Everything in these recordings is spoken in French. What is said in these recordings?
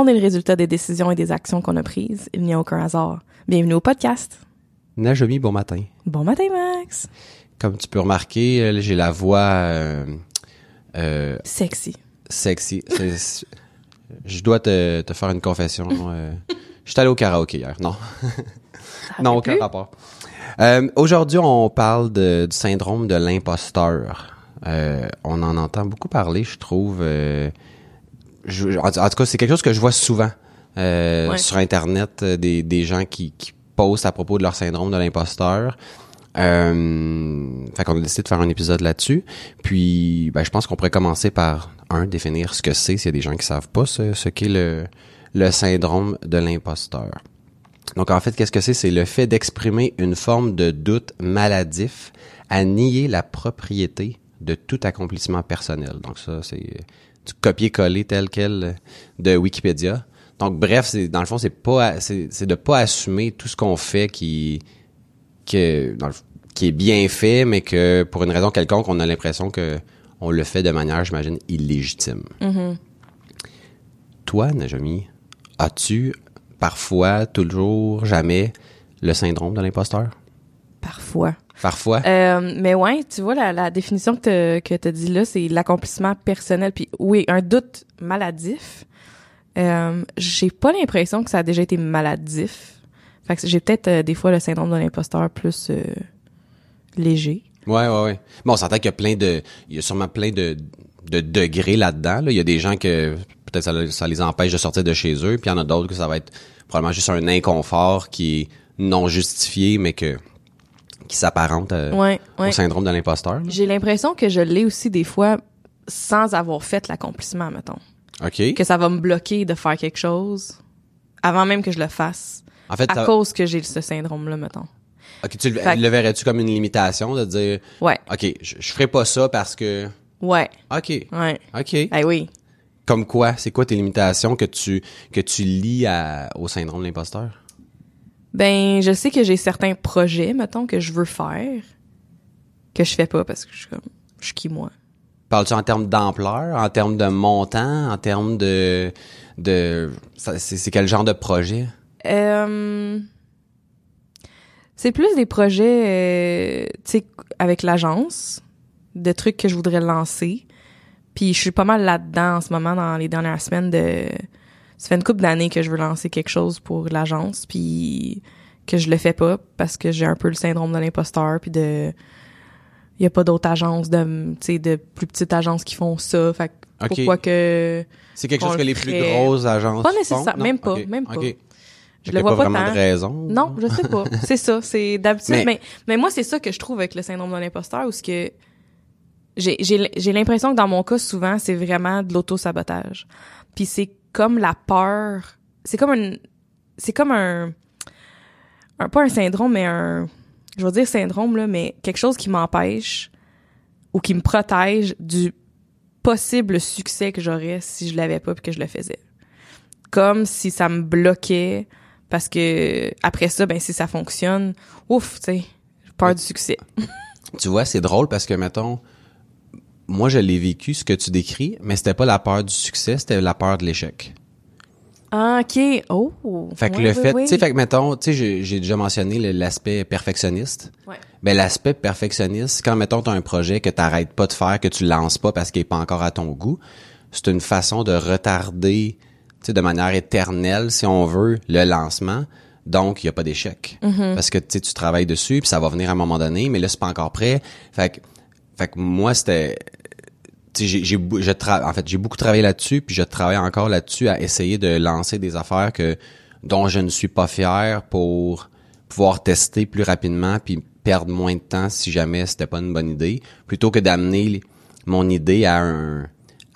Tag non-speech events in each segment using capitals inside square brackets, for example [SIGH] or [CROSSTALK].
On est le résultat des décisions et des actions qu'on a prises. Il n'y a aucun hasard. Bienvenue au podcast. Najomi, bon matin. Bon matin, Max. Comme tu peux remarquer, euh, j'ai la voix euh, euh, Sexy. sexy. Je dois te, te faire une confession. euh, Je suis allé au karaoké hier. Non. non, aucun plus? rapport. Euh, Aujourd'hui, on parle de- du syndrome de l'imposteur. Euh, on en entend beaucoup parler, je trouve. euh, je- en, en tout cas, c'est quelque chose que je vois souvent euh, Ouais. sur Internet, euh, des, des gens qui, qui postent à propos de leur syndrome de l'imposteur. Euh, fait qu'on a décidé de faire un épisode là-dessus. Puis, ben, je pense qu'on pourrait commencer par, un, définir ce que c'est, s'il y a des gens qui savent pas ce, ce qu'est le, le syndrome de l'imposteur. Donc, en fait, qu'est-ce que c'est? C'est le fait d'exprimer une forme de doute maladif à nier la propriété de tout accomplissement personnel. Donc, ça, c'est copier-coller tel quel de Wikipédia. Donc, bref, c'est, dans le fond, c'est pas, c'est, c'est de pas assumer tout ce qu'on fait qui, que, dans le- qui est bien fait, mais que pour une raison quelconque, on a l'impression que on le fait de manière, j'imagine, illégitime. Toi, Najami, as-tu parfois, toujours, jamais le syndrome de l'imposteur? Parfois. Parfois. Euh, mais ouais, tu vois, la, la définition que tu as dit là, c'est l'accomplissement personnel. Puis oui, un doute maladif. Euh, j'ai pas l'impression que ça a déjà été maladif. Fait que j'ai peut-être euh, des fois le syndrome de l'imposteur plus euh, léger. Ouais, ouais, ouais. Bon, on s'entend qu'il y a plein de, il y a sûrement plein de, de degrés là-dedans. là. Il y a des gens que peut-être ça, ça les empêche de sortir de chez eux, puis il y en a d'autres que ça va être probablement juste un inconfort qui est non justifié, mais que qui s'apparente euh, Ouais, ouais. au syndrome de l'imposteur. J'ai l'impression que je l'ai aussi des fois sans avoir fait l'accomplissement, mettons. OK. Que ça va me bloquer de faire quelque chose avant même que je le fasse. En fait, À ça- cause que j'ai ce syndrome-là, mettons. ok, tu le, Fait que- le verrais-tu comme une limitation de dire, Ouais, OK, je, je ferai pas ça parce que, ouais, OK, ouais. OK. Eh oui. Comme quoi, c'est quoi tes limitations que tu que tu lis à, au syndrome de l'imposteur? Ben, je sais que j'ai certains projets, mettons, que je veux faire, que je fais pas parce que je suis comme, je suis qui moi? Parles-tu en termes d'ampleur, en termes de montant, en termes de de c'est quel genre de projet? Euh, c'est plus des projets, euh, tu sais, avec l'agence, de trucs que je voudrais lancer. Puis je suis pas mal là-dedans en ce moment, dans les dernières semaines de... Ça fait une couple d'années que je veux lancer quelque chose pour l'agence, puis que je le fais pas parce que j'ai un peu le syndrome de l'imposteur, puis de... Il y a pas d'autres agences, de, tu sais, de plus petites agences qui font ça. Fait pourquoi que... C'est quelque chose que le les plus grosses agences Pas font? nécessaire- Non? même pas, même pas. Je le vois pas vraiment tant. de raison. Non, je sais pas. [LAUGHS] c'est ça. C'est d'habitude. Mais- Mais... mais moi, c'est ça que je trouve avec le syndrome de l'imposteur, où ce que j'ai j'ai j'ai l'impression que dans mon cas, souvent, c'est vraiment de l'auto-sabotage. Puis c'est comme la peur. C'est comme un. C'est comme un, un. Pas un syndrome, mais un. Je vais dire syndrome, là, mais quelque chose qui m'empêche ou qui me protège du possible succès que j'aurais si je l'avais pas puis que je le faisais. Comme si ça me bloquait parce que après ça, ben si ça fonctionne, ouf, tu sais, peur du succès. Tu vois, c'est drôle parce que mettons moi je l'ai vécu ce que tu décris, mais c'était pas la peur du succès, c'était la peur de l'échec. Ah, ok. Oh. Fait que le fait, tu sais, fait que mettons, tu sais, j'ai- déjà mentionné l'aspect perfectionniste. Ouais. Ben l'aspect perfectionniste, quand mettons t'as un projet que t'arrêtes pas de faire, que tu lances pas parce qu'il est pas encore à ton goût, c'est une façon de retarder, tu sais, de manière éternelle, si on veut, le lancement, Donc, il y a pas d'échec. Mm-hmm. Parce que, tu sais, tu travailles dessus, puis ça va venir à un moment donné, mais là, c'est pas encore prêt. Fait que, fait que moi, c'était... j'ai, en fait, j'ai beaucoup travaillé là-dessus, puis je travaille encore là-dessus à essayer de lancer des affaires que dont je ne suis pas fier pour pouvoir tester plus rapidement, puis perdre moins de temps si jamais c'était pas une bonne idée, plutôt que d'amener mon idée à un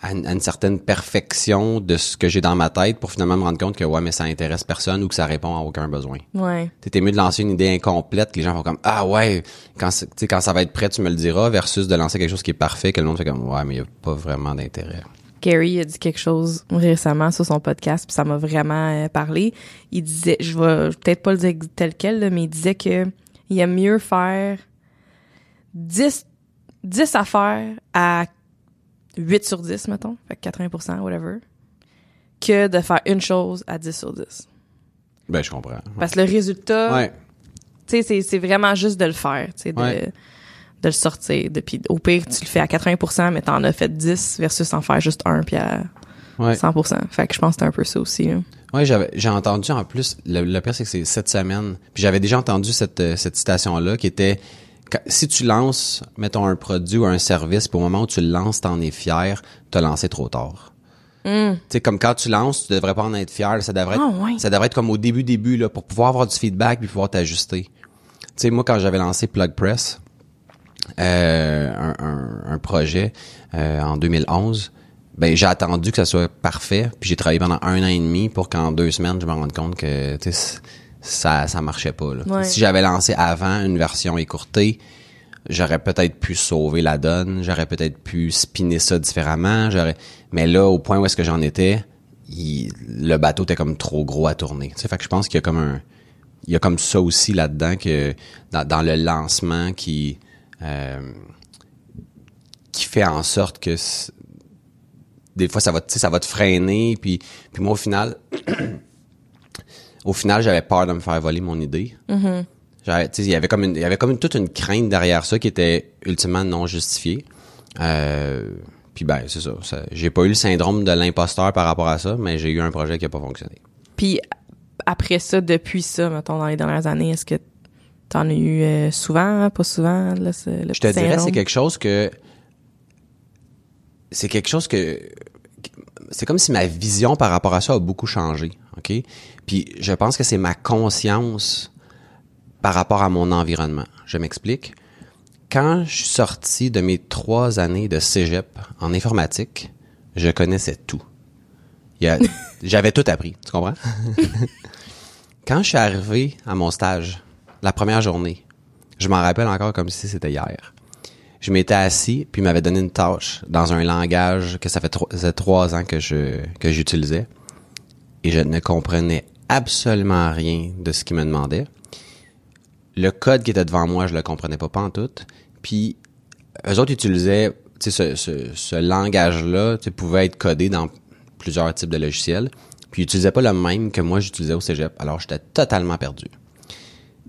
à une, à une certaine perfection de ce que j'ai dans ma tête pour finalement me rendre compte que ouais mais ça intéresse personne ou que ça répond à aucun besoin. Ouais. T'étais mieux de lancer une idée incomplète que les gens font comme ah ouais quand tu quand ça va être prêt tu me le diras versus de lancer quelque chose qui est parfait que le monde fait comme ouais mais il y a pas vraiment d'intérêt. Gary a dit quelque chose récemment sur son podcast, puis ça m'a vraiment euh, parlé. Il disait, je vais peut-être pas le dire tel quel, là, mais il disait que il aime mieux faire 10, 10 affaires à 8 sur 10, mettons, fait que 80%, whatever, que de faire une chose à 10 sur 10. Ben je comprends. Parce que le résultat, Ouais. tu sais, c'est, vraiment juste de le faire, tu sais, de, Ouais. de le sortir. Au pire, tu le fais à 80%, mais t'en as fait 10 versus en faire juste un, puis à Ouais. 100%. Fait que je pense que c'est un peu ça aussi. là. J'avais j'ai entendu en plus le, le pire c'est que c'est cette semaine. Puis j'avais déjà entendu cette euh, cette citation là qui était si tu lances mettons un produit ou un service, puis au moment où tu le lances, t'en es fier, t'as lancé trop tard. Mm. Tu sais comme quand tu lances, tu devrais pas en être fier, ça devrait être, Ah, ça devrait être comme au début début là pour pouvoir avoir du feedback puis pouvoir t'ajuster. Tu sais moi quand j'avais lancé Plug Press euh, un, un, un projet euh, en 2011, ben j'ai attendu que ça soit parfait, puis j'ai travaillé pendant un an et demi pour qu'en deux semaines je me rende compte que tu sais, c- ça ça marchait pas. Là. Ouais. Si j'avais lancé avant une version écourtée, j'aurais peut-être pu sauver la donne, j'aurais peut-être pu spinner ça différemment, j'aurais mais là au point où est-ce que j'en étais, il- le bateau était comme trop gros à tourner. Tu sais, fait que je pense qu'il y a comme un il y a comme ça aussi là-dedans que dans, dans le lancement qui euh, qui fait en sorte que des fois ça va ça va te freiner puis puis moi au final [CLEARS THROAT] au final j'avais peur de me faire voler mon idée sais, il y avait comme une y avait comme une, toute une crainte derrière ça qui était ultimement non justifiée euh, puis ben c'est ça, ça j'ai pas eu le syndrome de l'imposteur par rapport à ça mais j'ai eu un projet qui a pas fonctionné Puis après ça, depuis ça, mettons, dans les dernières années, est-ce que t'en as eu euh, souvent, pas souvent, là, le Je te dirais, c'est quelque chose que. C'est quelque chose que. C'est comme si ma vision par rapport à ça a beaucoup changé. OK? Puis je pense que c'est ma conscience par rapport à mon environnement. Je m'explique. Quand je suis sorti de mes trois années de cégep en informatique, je connaissais tout. [LAUGHS] J'avais tout appris. Tu comprends? [LAUGHS] Quand je suis arrivé à mon stage, la première journée, je m'en rappelle encore comme si c'était hier. Je m'étais assis, puis il m'avait donné une tâche dans un langage que ça fait trois, ça fait trois ans que je que j'utilisais. Et je ne comprenais absolument rien de ce qu'il me demandait. Le code qui était devant moi, je le comprenais pas, en tout. Puis, eux autres utilisaient, ce, langage-là, tu pouvait être codé dans plusieurs types de logiciels. Puis, ils utilisaient pas le même que moi j'utilisais au cégep. Alors, j'étais totalement perdu.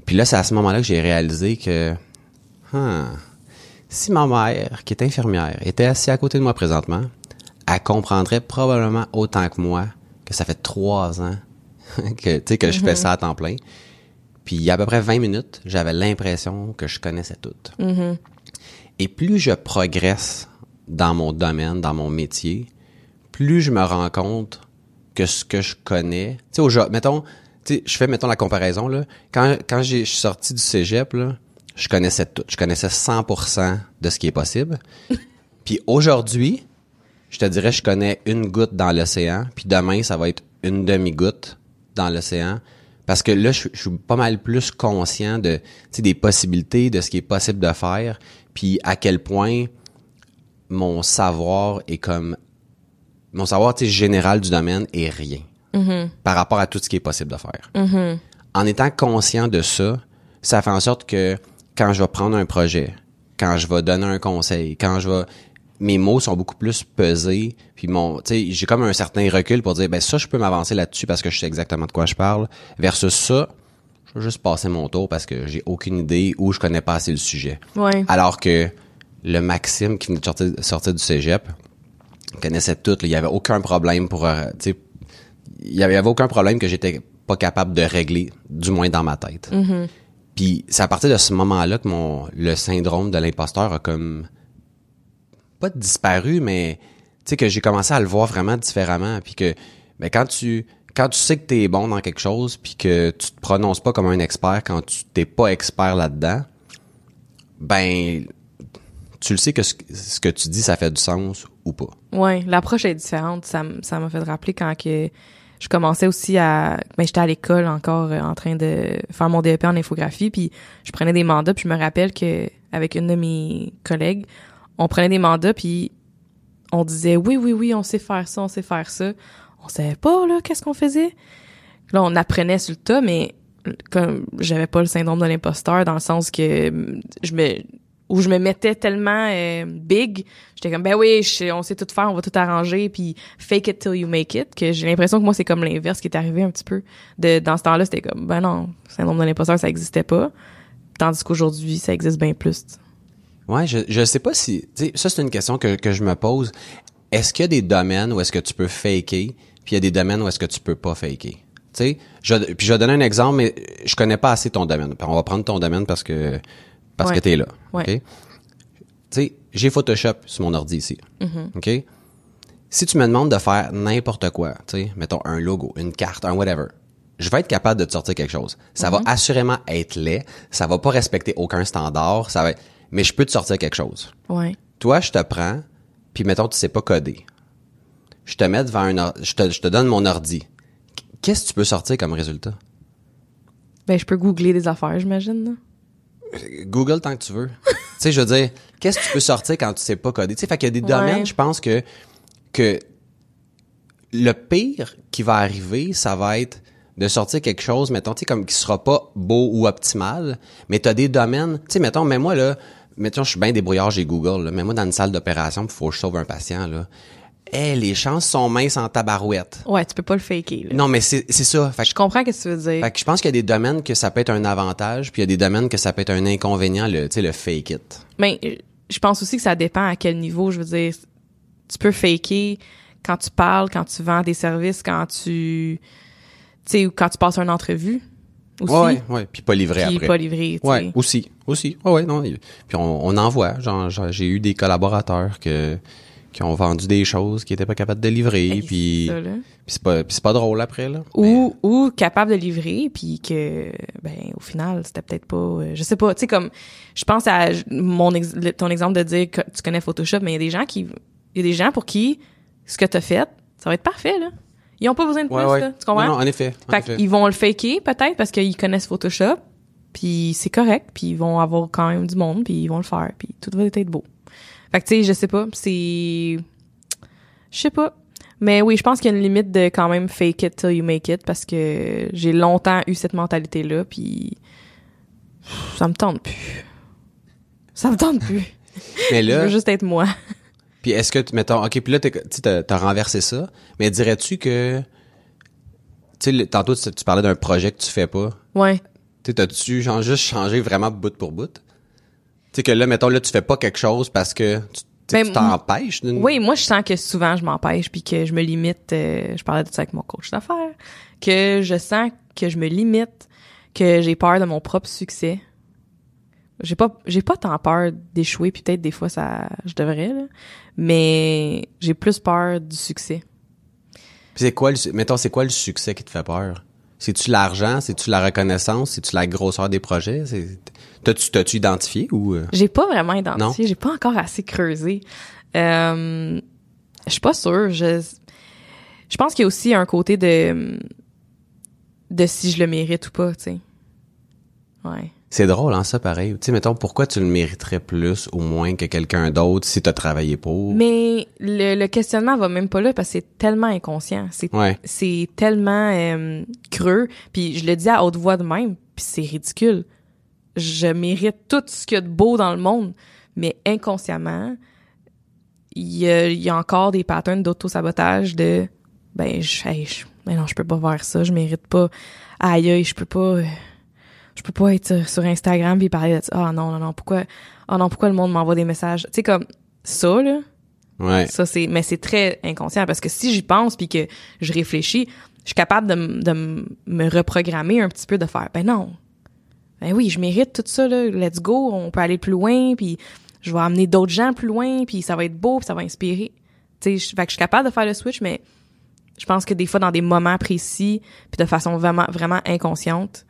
Puis là, c'est à ce moment-là que j'ai réalisé que, ah, si ma mère, qui est infirmière, était assise à côté de moi présentement, elle comprendrait probablement autant que moi que ça fait trois ans [LAUGHS] que, tu sais, que je fais ça à temps plein. Puis il y a à peu près 20 minutes, j'avais l'impression que je connaissais tout. Et plus je progresse dans mon domaine, dans mon métier, plus je me rends compte que ce que je connais, tu sais, aujourd'hui, mettons, tu sais, je fais, mettons, la comparaison, là. Quand, quand j'ai, je suis sorti du cégep, là, je connaissais tout. Je connaissais 100% de ce qui est possible. [LAUGHS] Puis aujourd'hui, je te dirais, je connais une goutte dans l'océan, puis demain, ça va être une demi-goutte dans l'océan. Parce que là, je, je suis pas mal plus conscient de, tu sais, des possibilités, de ce qui est possible de faire, puis à quel point mon savoir est comme, mon savoir, tu sais, général du domaine est rien. Par rapport à tout ce qui est possible de faire. En étant conscient de ça, ça fait en sorte que quand je vais prendre un projet, quand je vais donner un conseil, quand je vais mes mots sont beaucoup plus pesés puis mon j'ai comme un certain recul pour dire ben ça je peux m'avancer là-dessus parce que je sais exactement de quoi je parle versus ça je vais juste passer mon tour parce que j'ai aucune idée ou je connais pas assez le sujet. Ouais. Alors que le Maxime qui venait de sortir, sortir du cégep connaissait tout. là. Il y avait aucun problème pour... euh, tu sais, il y avait, il y avait aucun problème que j'étais pas capable de régler, du moins dans ma tête. Mm-hmm. Puis c'est à partir de ce moment-là que mon le syndrome de l'imposteur a comme pas disparu, mais tu sais que j'ai commencé à le voir vraiment différemment. Puis que ben, quand tu quand tu sais que t'es bon dans quelque chose, puis que tu te prononces pas comme un expert quand tu t'es pas expert là-dedans, ben tu le sais que ce, que tu dis ça fait du sens ou pas. Ouais, l'approche est différente. Ça ça m'a fait rappeler quand que je commençais aussi à ben j'étais à l'école encore euh, en train de faire mon DEP en infographie puis je prenais des mandats puis je me rappelle que avec une de mes collègues, on prenait des mandats puis on disait oui oui oui, on sait faire ça, on sait faire ça. On savait pas là qu'est-ce qu'on faisait. Là, on apprenait sur le tas mais comme j'avais pas le syndrome de l'imposteur dans le sens que mm, je me où je me mettais tellement euh, big, j'étais comme ben oui, on sait tout faire, on va tout arranger puis fake it till you make it que j'ai l'impression que moi c'est comme l'inverse qui est arrivé un petit peu de dans ce temps-là, c'était comme ben non, syndrome de l'imposteur ça existait pas. Tandis qu'aujourd'hui, ça existe bien plus. Ouais, je je sais pas si ça c'est une question que que je me pose. Est-ce qu'il y a des domaines où est-ce que tu peux faker, puis il y a des domaines où est-ce que tu peux pas faker? Tu sais, je puis je vais donner un exemple mais je connais pas assez ton domaine. On va prendre ton domaine parce que parce Ouais. que t'es là. Ouais. OK? Tu sais, j'ai Photoshop sur mon ordi ici. Mm-hmm. OK? Si tu me demandes de faire n'importe quoi, tu sais, mettons un logo, une carte, un whatever, je vais être capable de te sortir quelque chose. Ça va assurément être laid, ça va pas respecter aucun standard, ça va être- mais je peux te sortir quelque chose. Ouais. Toi, je te prends, puis mettons tu sais pas coder. Je te mets devant un or- je te, je te donne mon ordi. Qu'est-ce que tu peux sortir comme résultat? Ben je peux googler des affaires, j'imagine. Google tant que tu veux. [LAUGHS] tu sais, je veux dire, qu'est-ce que tu peux sortir quand tu sais pas coder? Tu sais, fait qu'il y a des Ouais. domaines, je pense que, que le pire qui va arriver, ça va être de sortir quelque chose, mettons, tu sais, comme qui sera pas beau ou optimal, mais t'as des domaines, tu sais, mettons, mais moi, là, mettons, je suis bien débrouillard, j'ai Google, là, mais moi, dans une salle d'opération, il faut que je sauve un patient, là. Eh, les chances sont minces en tabarouette. Ouais, tu peux pas le faker. là. Non, mais c'est c'est ça. Fait que Je comprends ce que tu veux dire. fait que je pense qu'il y a des domaines que ça peut être un avantage, puis il y a des domaines que ça peut être un inconvénient, le, tu sais, le fake it. Mais euh, je pense aussi que ça dépend à quel niveau. Je veux dire, tu peux faker quand tu parles, quand tu vends des services, quand tu, tu sais, ou quand tu passes une entrevue aussi. Ouais, ouais, puis pas livré Puis après. pas livré, tu ouais, sais. aussi, aussi. Ouais, ouais, non. Puis on, on en voit. Genre, j'ai eu des collaborateurs que qui ont vendu des choses qui étaient pas capables de livrer, Hey, puis c'est puis pas puis c'est pas drôle après là. Mais- Ou, ou capable de livrer, puis que, ben, au final, c'était peut-être pas, euh, je sais pas, tu sais, comme, je pense à mon ex- ton exemple de dire que tu connais Photoshop, mais il y a des gens qui, il y a des gens pour qui ce que t'as fait, ça va être parfait, là. Ils ont pas besoin de plus, ouais, ouais. là. Tu comprends? Non, non, en effet. en Fait effet. qu'ils vont le faker peut-être parce qu'ils connaissent Photoshop, puis c'est correct, puis ils vont avoir quand même du monde, puis ils vont le faire, puis tout va être beau. Fait que tu sais, je sais pas, c'est je sais pas. Mais oui, je pense qu'il y a une limite de quand même fake it till you make it parce que j'ai longtemps eu cette mentalité là puis ça me tente plus. Ça me tente plus. Mais Je là, veux juste être moi. Puis est-ce que tu mettons OK, puis là t'as t'as renversé ça, mais dirais-tu que tu sais tantôt tu, parlais d'un projet que tu fais pas. Ouais. Tu t'as-tu genre juste changé vraiment bout pour bout? Tu sais que là, mettons, là, tu fais pas quelque chose parce que tu tu Ben, tu t'empêches d'une... Oui, moi je sens que souvent je m'empêche puis que je me limite. euh, je parlais de ça avec mon coach d'affaires. Que je sens que je me limite, que j'ai peur de mon propre succès. J'ai pas, j'ai pas tant peur d'échouer, puis peut-être des fois ça, je devrais là, mais j'ai plus peur du succès. C'est quoi, le, mettons, c'est quoi le succès qui te fait peur? C'est-tu l'argent? C'est-tu la reconnaissance? C'est-tu la grosseur des projets? T'as-tu, t'as-tu identifié ou... euh? J'ai pas vraiment identifié, j'ai pas encore assez creusé. Euh, je suis pas sûre. Je, je pense qu'il y a aussi un côté de de si je le mérite ou pas, tu sais. Ouais. C'est drôle, hein, ça, pareil. Tu sais, mettons, pourquoi tu le mériterais plus ou moins que quelqu'un d'autre si t'as travaillé pour? Mais le, le questionnement va même pas là parce que c'est tellement inconscient. C'est Ouais. c'est tellement euh, creux. Puis je le dis à haute voix de même, puis c'est ridicule. Je mérite tout ce qu'il y a de beau dans le monde, mais inconsciemment, il y a, y a encore des patterns d'auto-sabotage de ben je, hey, je ben non, je peux pas faire ça, je mérite pas. Aïe aïe, je peux pas euh, je peux pas être sur, Instagram puis parler de ça. Ah non non non, pourquoi Ah non, pourquoi le monde m'envoie des messages? Tu sais comme ça là, Ouais. ça c'est mais c'est très inconscient parce que si j'y pense puis que je réfléchis, je suis capable de, de me reprogrammer un petit peu, de faire, ben non, ben oui, je mérite tout ça, là, let's go, on peut aller plus loin, puis je vais amener d'autres gens plus loin, puis ça va être beau, puis ça va inspirer. Tu sais, je- fait que je suis capable de faire le switch, mais je pense que des fois, dans des moments précis, puis de façon vraiment, vraiment inconsciente,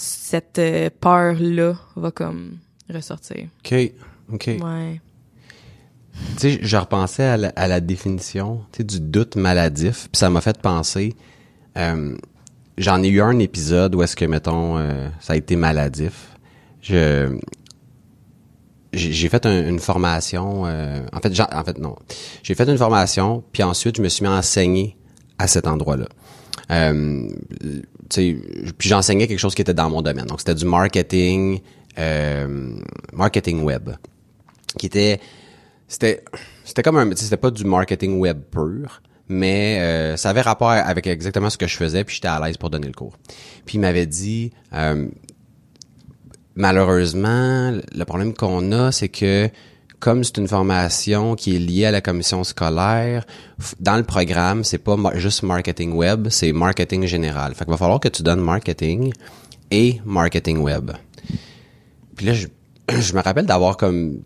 cette euh, peur-là va comme ressortir. OK. OK. Ouais. Tu sais, je repensais à la, à la définition du doute maladif, puis ça m'a fait penser. euh, J'en ai eu un épisode où est-ce que, mettons, euh, ça a été maladif. Je j'ai fait un- une formation. euh, en fait, en fait non. J'ai fait une formation, puis ensuite je me suis mis à enseigner à cet endroit-là. Euh, puis j'enseignais quelque chose qui était dans mon domaine. Donc c'était du marketing, euh, marketing web, qui était c'était c'était comme un c'était pas du marketing web pur mais euh, ça avait rapport avec exactement ce que je faisais puis j'étais à l'aise pour donner le cours puis il m'avait dit euh, malheureusement le problème qu'on a c'est que comme c'est une formation qui est liée à la commission scolaire, dans le programme, c'est pas juste marketing web, c'est marketing général. Fait qu'il va falloir que tu donnes marketing et marketing web. Puis là, je, [CLEARS THROAT] je me rappelle d'avoir comme,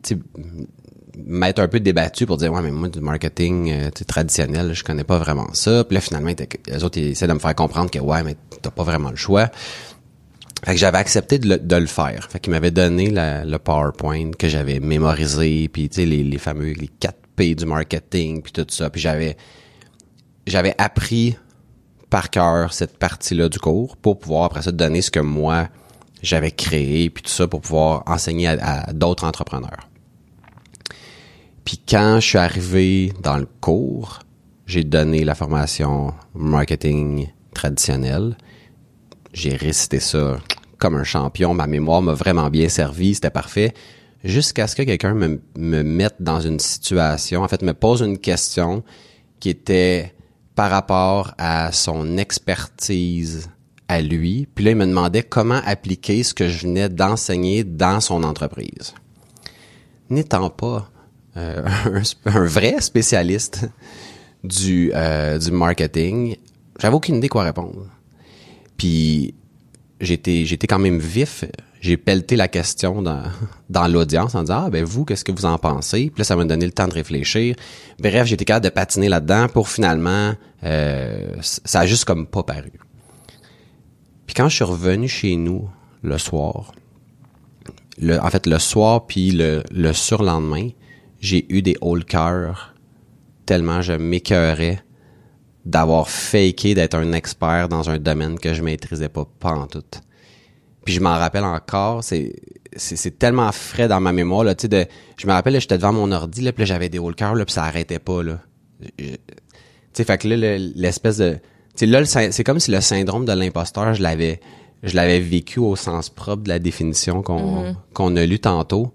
m'être un peu débattu pour dire ouais mais moi du marketing euh, traditionnel je connais pas vraiment ça puis là finalement les autres ils essaient de me faire comprendre que ouais mais t'as pas vraiment le choix fait que j'avais accepté de le, de le faire fait qu'il m'avait donné la- le PowerPoint que j'avais mémorisé puis tu sais les, les fameux les 4 P du marketing puis tout ça puis j'avais j'avais appris par cœur cette partie-là du cours pour pouvoir après ça donner ce que moi j'avais créé puis tout ça pour pouvoir enseigner à, à d'autres entrepreneurs. Puis quand je suis arrivé dans le cours, j'ai donné la formation marketing traditionnel. J'ai récité ça comme un champion. Ma mémoire m'a vraiment bien servi. C'était parfait. Jusqu'à ce que quelqu'un me, me mette dans une situation, en fait, me pose une question qui était par rapport à son expertise à lui. Puis là, il me demandait comment appliquer ce que je venais d'enseigner dans son entreprise. N'étant pas euh, [LAUGHS] un, un vrai spécialiste du, euh, du marketing, j'avais aucune idée quoi répondre. Puis j'étais j'étais quand même vif. J'ai pelleté la question dans, [LAUGHS] dans l'audience en disant Ah ben vous, qu'est-ce que vous en pensez? Puis là, ça m'a donné le temps de réfléchir. Bref, j'étais capable de patiner là-dedans pour finalement euh, ça a juste comme pas paru. Puis quand je suis revenu chez nous le soir, le, en fait le soir puis le, le surlendemain, j'ai eu des hauts le cœur tellement je m'écœurais d'avoir faké d'être un expert dans un domaine que je maîtrisais pas, pas en tout. Puis je m'en rappelle encore, c'est c'est tellement frais dans ma mémoire là, tu sais de je me rappelle j'étais devant mon ordi là, puis j'avais des hauts le cœur là, puis ça arrêtait pas là. Tu sais fait que là le- l'espèce de tu sais là le syn- c'est comme si le syndrome de l'imposteur, je l'avais je l'avais vécu au sens propre de la définition qu'on qu'on a lu tantôt.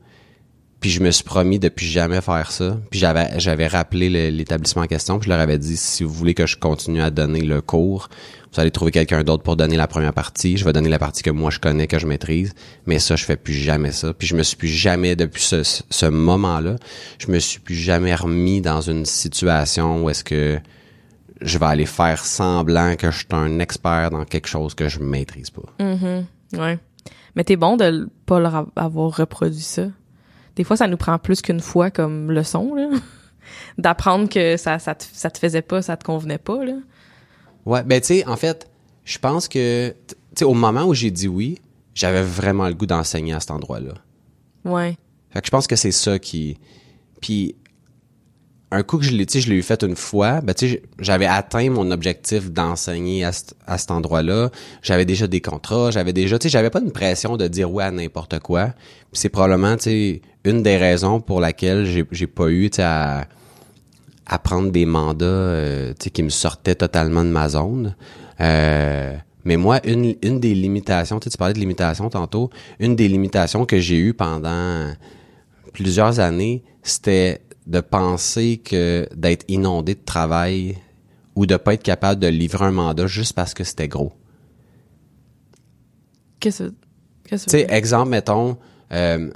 Puis je me suis promis de plus jamais faire ça. Puis j'avais j'avais rappelé l'établissement en question, puis je leur avais dit si vous voulez que je continue à donner le cours, vous allez trouver quelqu'un d'autre pour donner la première partie. Je vais donner la partie que moi je connais, que je maîtrise, mais ça je fais plus jamais ça. Puis je me suis plus jamais depuis ce, moment-là, je me suis plus jamais remis dans une situation où est-ce que je vais aller faire semblant que je suis un expert dans quelque chose que je maîtrise pas. Ouais. Mais t'es bon de pas leur av- avoir reproduit ça. Des fois, ça nous prend plus qu'une fois comme leçon, là. [LAUGHS] D'apprendre que ça, ça, te, ça te faisait pas, ça te convenait pas, là. Ouais, ben tu sais, en fait, je pense que, tu sais, au moment où j'ai dit oui, j'avais vraiment le goût d'enseigner à cet endroit-là. Ouais. Fait que je pense que c'est ça qui... Puis, un coup que je l'ai, je l'ai eu fait une fois, ben j'avais atteint mon objectif d'enseigner à, à cet endroit-là. J'avais déjà des contrats, j'avais déjà, tu sais, j'avais pas une pression de dire ouais à n'importe quoi. C'est probablement, tu sais, une des raisons pour laquelle j'ai, pas eu, à, à prendre des mandats, euh, tu sais, qui me sortaient totalement de ma zone. Euh, mais moi, une, une des limitations, tu parlais de limitations tantôt, une des limitations que j'ai eues pendant plusieurs années, c'était de penser que d'être inondé de travail ou de pas être capable de livrer un mandat juste parce que c'était gros. Qu'est-ce que Tu que sais, exemple, mettons, euh,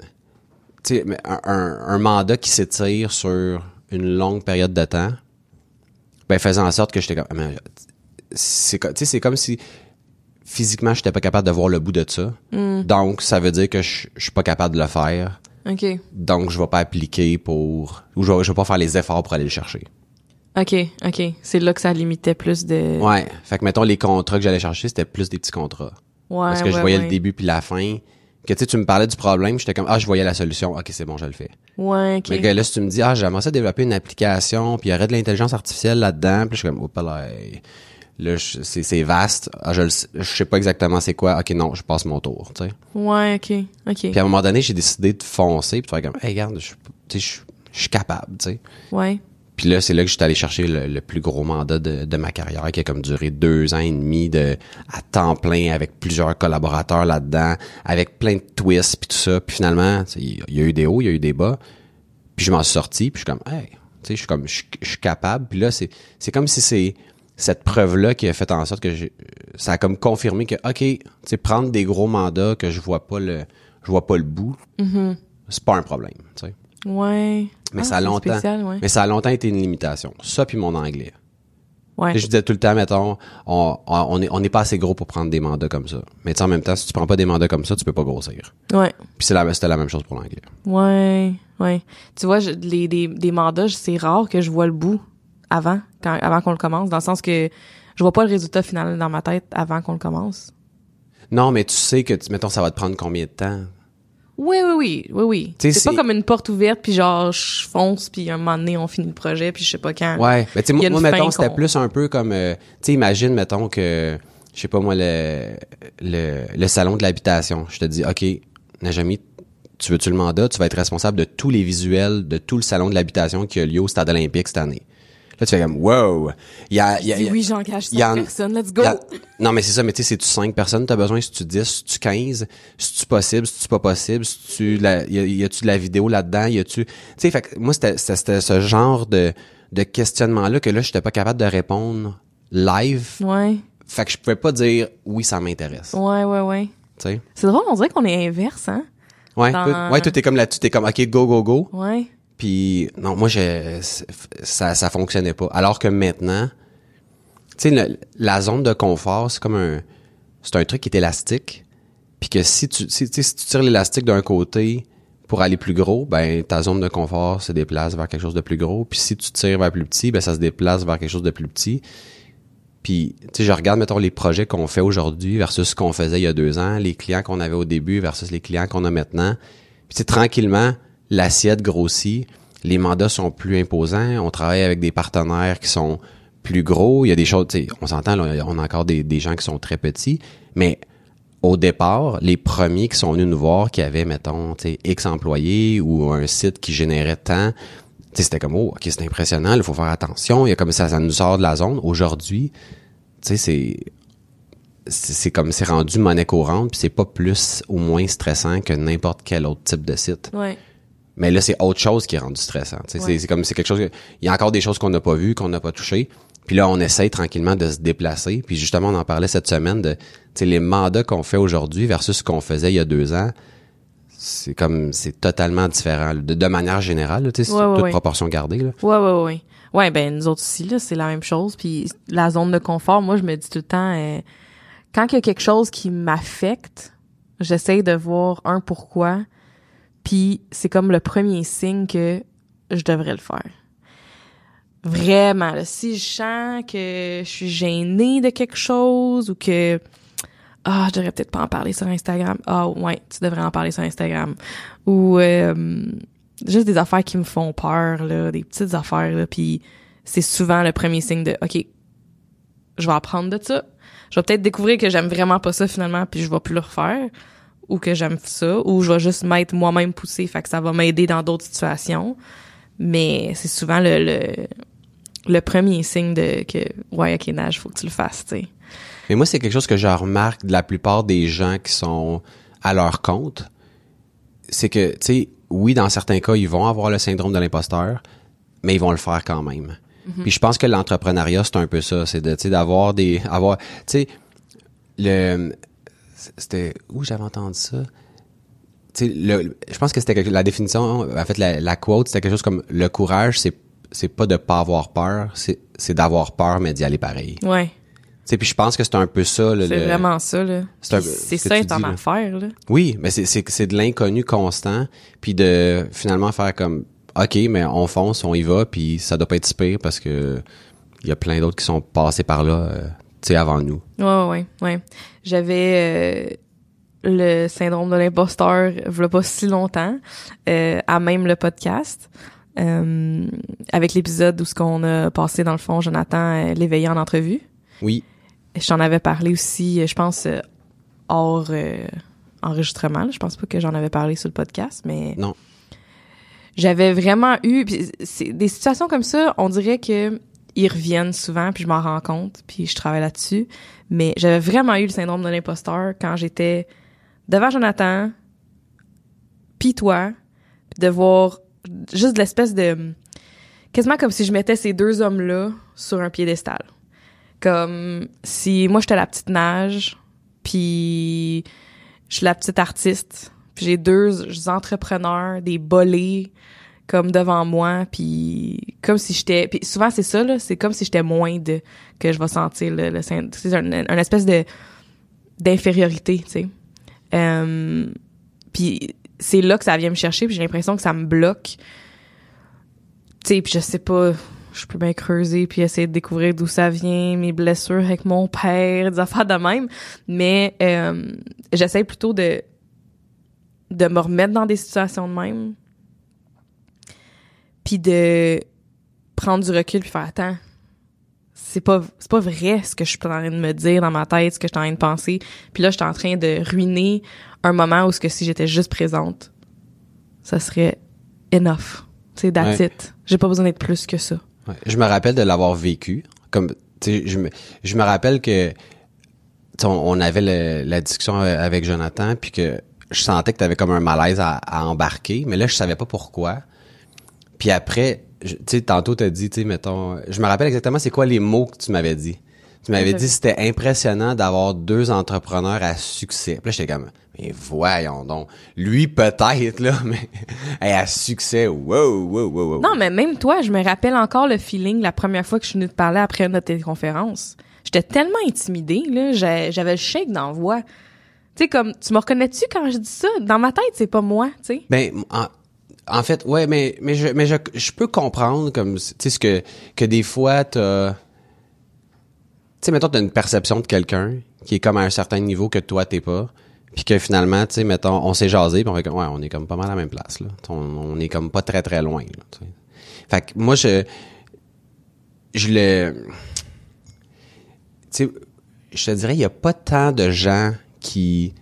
un, un, un mandat qui s'étire sur une longue période de temps, ben faisant en sorte que j'étais comme, c'est co- tu sais c'est comme si physiquement j'étais pas capable de voir le bout de ça. Donc ça veut dire que je je suis pas capable de le faire. OK. Donc je vais pas appliquer pour ou je vais, je vais pas faire les efforts pour aller le chercher. OK, OK. C'est là que ça limitait plus de... Ouais, fait que mettons les contrats que j'allais chercher, c'était plus des petits contrats. Ouais, Parce que je voyais ouais. le début puis la fin. Que tu sais, tu me parlais du problème, j'étais comme ah, je voyais la solution. OK, c'est bon, je le fais. Ouais, OK. Mais que là, si tu me dis, ah, j'aimerais ça développer une application, puis il y aurait de l'intelligence artificielle là-dedans, puis je suis comme, oups là, je- c'est c'est vaste, ah, je, je sais pas exactement c'est quoi, ok, non, je passe mon tour, tu sais. Ouais, OK, OK. Puis à un moment donné, j'ai décidé de foncer, puis de faire comme, hey, regarde, je, je, je suis capable, tu sais. Ouais. Puis là, c'est là que j'étais allé chercher le, le plus gros mandat de, de ma carrière, qui a comme duré deux ans et demi de à temps plein avec plusieurs collaborateurs là-dedans, avec plein de twists puis tout ça. Puis finalement, il y, a- eu des hauts, il y a eu des bas. Puis je m'en suis sorti, puis je suis comme, hey, tu sais, je suis comme, je, suis- je suis capable. Puis là, c'est c'est comme si c'est cette preuve-là qui a fait en sorte que j'ai, ça a comme confirmé que, ok, tu sais, prendre des gros mandats que je vois pas le, je vois pas le bout, c'est pas un problème, tu sais. Ouais. Mais Ah, ça a longtemps, spécial, ouais. mais ça a longtemps été une limitation. Ça puis mon anglais. Ouais. Je disais tout le temps, mettons, on, on, on est, on n'est pas assez gros pour prendre des mandats comme ça. Mais tu sais, en même temps, si tu prends pas des mandats comme ça, tu peux pas grossir. Ouais. Puis c'est la, c'était la même chose pour l'anglais. Ouais. Ouais. Tu vois, je- les, des, des mandats, c'est rare que je vois le bout avant, quand, avant qu'on le commence, dans le sens que je vois pas le résultat final dans ma tête avant qu'on le commence. Non, mais tu sais que, mettons, ça va te prendre combien de temps? Oui, oui, oui, oui, oui. C'est pas comme une porte ouverte, puis genre, je fonce, puis un moment donné, on finit le projet, puis je sais pas quand. Ouais. Mais tu sais, moi, mettons, c'était plus un peu comme, euh, tu sais, imagine, mettons que, je sais pas moi, le, le, le salon de l'habitation. Je te dis, OK, Najami, tu veux-tu le mandat? Tu vas être responsable de tous les visuels de tout le salon de l'habitation qui a lieu au Stade olympique cette année. Là, tu fais comme, wow! Il y a, il y a- il y a- oui, j'engage il y en- cinq personnes, let's go! a- non, mais c'est ça, mais tu sais, c'est-tu 5 personnes t'as besoin? Si tu 10, si tu 15, si tu possible, si tu pas possible, si tu, la, y, a, y a-tu de la vidéo là-dedans? Y a-tu, tu sais, fait moi, c'était, c'était, c'était ce genre de, de questionnement-là que là, j'étais pas capable de répondre live. Ouais, Fait que je pouvais pas dire, oui, ça m'intéresse. ouais, ouais, ouais. Tu sais? C'est drôle, on dirait qu'on est inverse, hein? Ouais, Dans- toi- ouais, toi, t'es comme là-dessus, t'es comme, OK, go, go, go. Ouais. Puis non, moi je ça ça fonctionnait pas. Alors que maintenant, tu sais la zone de confort, c'est comme un c'est un truc qui est élastique. Puis que si tu si, si tu tires l'élastique d'un côté pour aller plus gros, ben ta zone de confort se déplace vers quelque chose de plus gros. Puis si tu tires vers plus petit, ben ça se déplace vers quelque chose de plus petit. Puis, tu sais, je regarde, mettons, les projets qu'on fait aujourd'hui versus ce qu'on faisait il y a deux ans, les clients qu'on avait au début versus les clients qu'on a maintenant. Puis, tu sais, tranquillement, l'assiette grossit, les mandats sont plus imposants, on travaille avec des partenaires qui sont plus gros, il y a des choses, on s'entend, on a encore des, gens qui sont très petits, mais au départ, les premiers qui sont venus nous voir, qui avaient, mettons, X employés ou un site qui générait tant, c'était comme, oh, ok, c'est impressionnant, il faut faire attention, il y a comme ça, ça nous sort de la zone. Aujourd'hui, c'est c'est comme, c'est rendu monnaie courante, puis c'est pas plus ou moins stressant que n'importe quel autre type de site. Ouais. Mais là, c'est autre chose qui est rendu stressant. Ouais. C'est comme c'est quelque chose. que- Il y a encore des choses qu'on n'a pas vues, qu'on n'a pas touchées. Puis là, on essaye tranquillement de se déplacer. Puis justement, on en parlait cette semaine de les mandats qu'on fait aujourd'hui versus ce qu'on faisait il y a deux ans. C'est comme c'est totalement différent de, de manière générale, là, tu sais, c'est Ouais, ouais, toute ouais. proportion gardée. Là. Ouais, ouais, ouais. Ouais, ben, nous autres aussi, là, c'est la même chose. Puis la zone de confort, moi, je me dis tout le temps, euh, quand il y a quelque chose qui m'affecte, j'essaye de voir un pourquoi. Puis c'est comme le premier signe que je devrais le faire. Vraiment, là, si je sens que je suis gênée de quelque chose ou que ah, je devrais peut-être pas en parler sur Instagram. Ah ouais, tu devrais en parler sur Instagram. Ou euh, juste des affaires qui me font peur là, des petites affaires là, puis c'est souvent le premier signe de OK, je vais apprendre de ça. Je vais peut-être découvrir que j'aime vraiment pas ça finalement puis je vais plus le refaire ou que j'aime ça ou je vais juste m'être moi-même poussée, fait que ça va m'aider dans d'autres situations. Mais c'est souvent le, le le premier signe de que ouais, OK, nage, faut que tu le fasses, tu sais. Mais moi, c'est quelque chose que je remarque de la plupart des gens qui sont à leur compte. C'est que, tu sais, oui, dans certains cas, ils vont avoir le syndrome de l'imposteur, mais ils vont le faire quand même. Puis je pense que l'entrepreneuriat, c'est un peu ça. C'est de, tu sais, d'avoir des, avoir, tu sais, le, c'était, où j'avais entendu ça? Tu le, je pense que c'était la définition, en fait, la, la quote, c'était quelque chose comme le courage, c'est, c'est pas de pas avoir peur, c'est, c'est d'avoir peur, mais d'y aller pareil. Ouais. sais, puis je pense que c'est un peu ça. C'est vraiment ça, là. C'est ce ça tu être en dis, là. Oui, mais c'est c'est c'est de l'inconnu constant, puis de finalement faire comme OK, mais on fonce, on y va, puis ça doit pas être si pire parce que il y a plein d'autres qui sont passés par là euh, tu sais avant nous. Ouais, ouais, ouais. J'avais euh, le syndrome de l'imposteur, il pas si longtemps, euh, à même le podcast, euh, avec l'épisode où ce qu'on a passé dans le fond, Jonathan euh, l'éveillé en entrevue. Oui. Je t'en avais parlé aussi, je pense, hors euh, enregistrement. là. Je pense pas que j'en avais parlé sur le podcast, mais Non. j'avais vraiment eu des situations comme ça, on dirait que ils reviennent souvent puis je m'en rends compte puis je travaille là-dessus, mais j'avais vraiment eu le syndrome de l'imposteur quand j'étais devant Jonathan puis toi puis de voir juste de l'espèce de quasiment comme si je mettais ces deux hommes-là sur un piédestal. Comme si moi j'étais la petite nage puis je suis la petite artiste puis j'ai deux entrepreneurs, des bolés comme devant moi puis comme si j'étais puis souvent c'est ça là, c'est comme si j'étais moins de que je vais sentir le, le c'est un, un espèce de d'infériorité, tu sais. Euh, puis c'est là que ça vient me chercher puis j'ai l'impression que ça me bloque. Tu sais, puis je sais pas, je peux bien creuser puis essayer de découvrir d'où ça vient, mes blessures avec mon père, des affaires de même, mais euh, j'essaie plutôt de de me remettre dans des situations de même puis de prendre du recul puis faire attends c'est pas c'est pas vrai ce que je suis en train de me dire dans ma tête ce que je suis en train de penser puis là je suis en train de ruiner un moment où ce que si j'étais juste présente ça serait enough sais that's Ouais. it j'ai pas besoin d'être plus que ça Ouais. Je me rappelle de l'avoir vécu. Comme, je me, je me rappelle que, on, on avait le- la discussion avec Jonathan, puis que je sentais que tu avais comme un malaise à, à embarquer, mais là, je savais pas pourquoi. Puis après, tu sais, tantôt, t'as dit, tu sais, mettons, je me rappelle exactement c'est quoi les mots que tu m'avais dit. Tu m'avais dit c'était impressionnant d'avoir deux entrepreneurs à succès. Puis là, j'étais comme, mais voyons donc. Lui, peut-être, là, [LAUGHS] mais hey, à succès, wow, wow, wow, wow. non mais même toi je me rappelle encore le feeling la première fois que je suis venue te parler après notre téléconférence j'étais tellement intimidée là j'avais le shake dans la voix tu sais comme tu me reconnais-tu quand je dis ça? Dans ma tête c'est pas moi tu sais Ben, en, en fait, ouais, mais, mais, je, mais je, je peux comprendre, comme, tu sais, ce que, que des fois, t'as... Tu sais, mettons, t'as une perception de quelqu'un qui est comme à un certain niveau que toi, t'es pas. Puis que finalement, tu sais, mettons, on s'est jasé, puis on fait comme, ouais, on est comme pas mal à la même place, là. On, on est comme pas très, très loin, là. Fait que moi, je... Je le... Tu sais, je te dirais, il y a pas tant de gens qui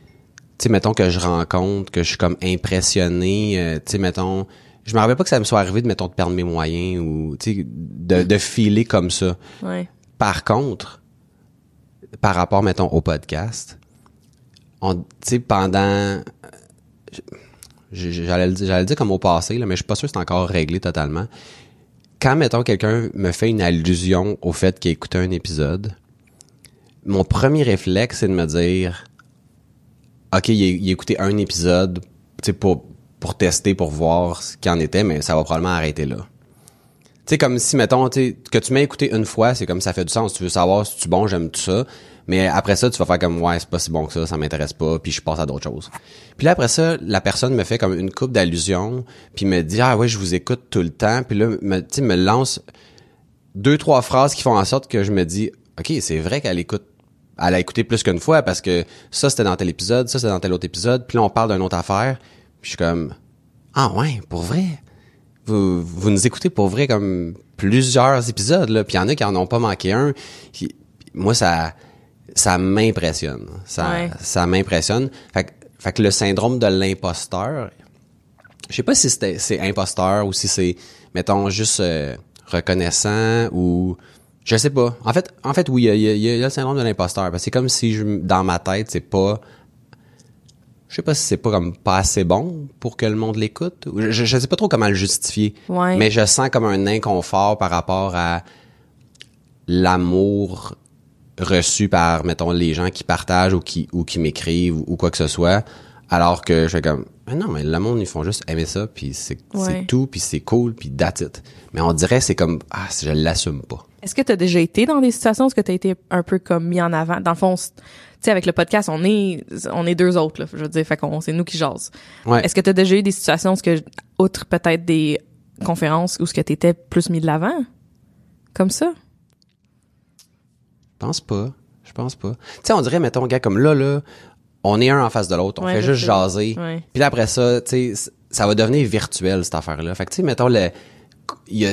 tu sais, mettons que je rencontre, que je suis comme impressionné, euh, tu sais, mettons, je me rappelle pas que ça me soit arrivé de, mettons, de perdre mes moyens ou, tu sais, de, de filer comme ça. ouais Par contre, par rapport, mettons, au podcast, on, tu sais, pendant, j'allais le dire, j'allais le dire comme au passé, là, mais je suis pas sûr que c'est encore réglé totalement. Quand, mettons, quelqu'un me fait une allusion au fait qu'il a écouté un épisode, mon premier réflexe, c'est de me dire, OK, il a, il a écouté un épisode, pour, pour tester, pour voir ce qu'il en était, mais ça va probablement arrêter là. Tu sais, comme si, mettons, que tu m'as écouté une fois, c'est comme ça fait du sens. Tu veux savoir si tu es bon, j'aime tout ça. Mais après ça, tu vas faire comme, ouais, c'est pas si bon que ça, ça m'intéresse pas, puis je passe à d'autres choses. Puis là, après ça, la personne me fait comme une coupe d'allusions, puis me dit, ah ouais, je vous écoute tout le temps. Puis là, me, me lance deux, trois phrases qui font en sorte que je me dis, OK, c'est vrai qu'elle écoute elle a écouté plus qu'une fois parce que ça c'était dans tel épisode, ça c'était dans tel autre épisode, puis là on parle d'une autre affaire, puis je suis comme ah ouais, pour vrai? Vous, vous nous écoutez pour vrai comme plusieurs épisodes là, puis il y en a qui en ont pas manqué un. Puis, moi ça ça m'impressionne, ça Ouais. ça m'impressionne. Fait, que- fait que le syndrome de l'imposteur, je sais pas si c'était c'est imposteur ou si c'est mettons juste euh, reconnaissant ou je sais pas. En fait, en fait oui, il y y y a le syndrome de l'imposteur. Parce que c'est comme si je, dans ma tête, c'est pas je sais pas si c'est pas comme pas assez bon pour que le monde l'écoute. Ou Je, je sais pas trop comment le justifier. Ouais. Mais je sens comme un inconfort par rapport à l'amour reçu par, mettons, les gens qui partagent ou qui, ou qui m'écrivent ou, ou quoi que ce soit. Alors que je fais comme, non, mais le monde, ils font juste aimer ça, puis c'est Ouais. c'est tout, puis c'est cool, puis that's it. Mais on dirait, c'est comme, ah, je l'assume pas. Est-ce que tu as déjà été dans des situations où tu as été un peu comme mis en avant? Dans le fond, tu sais, avec le podcast, on est, on est deux autres, là, je veux dire, fait qu'on, c'est nous qui jasent. Ouais. Est-ce que tu as déjà eu des situations où, ce que, outre peut-être des conférences, où ce que tu étais plus mis de l'avant? Comme ça? Je pense pas. Je pense pas. Tu sais, on dirait, mettons, gars, comme là, là, on est un en face de l'autre, on Ouais, fait juste jaser. Puis là, après ça, tu sais, ça va devenir virtuel, cette affaire-là. Fait que, tu sais, mettons, le,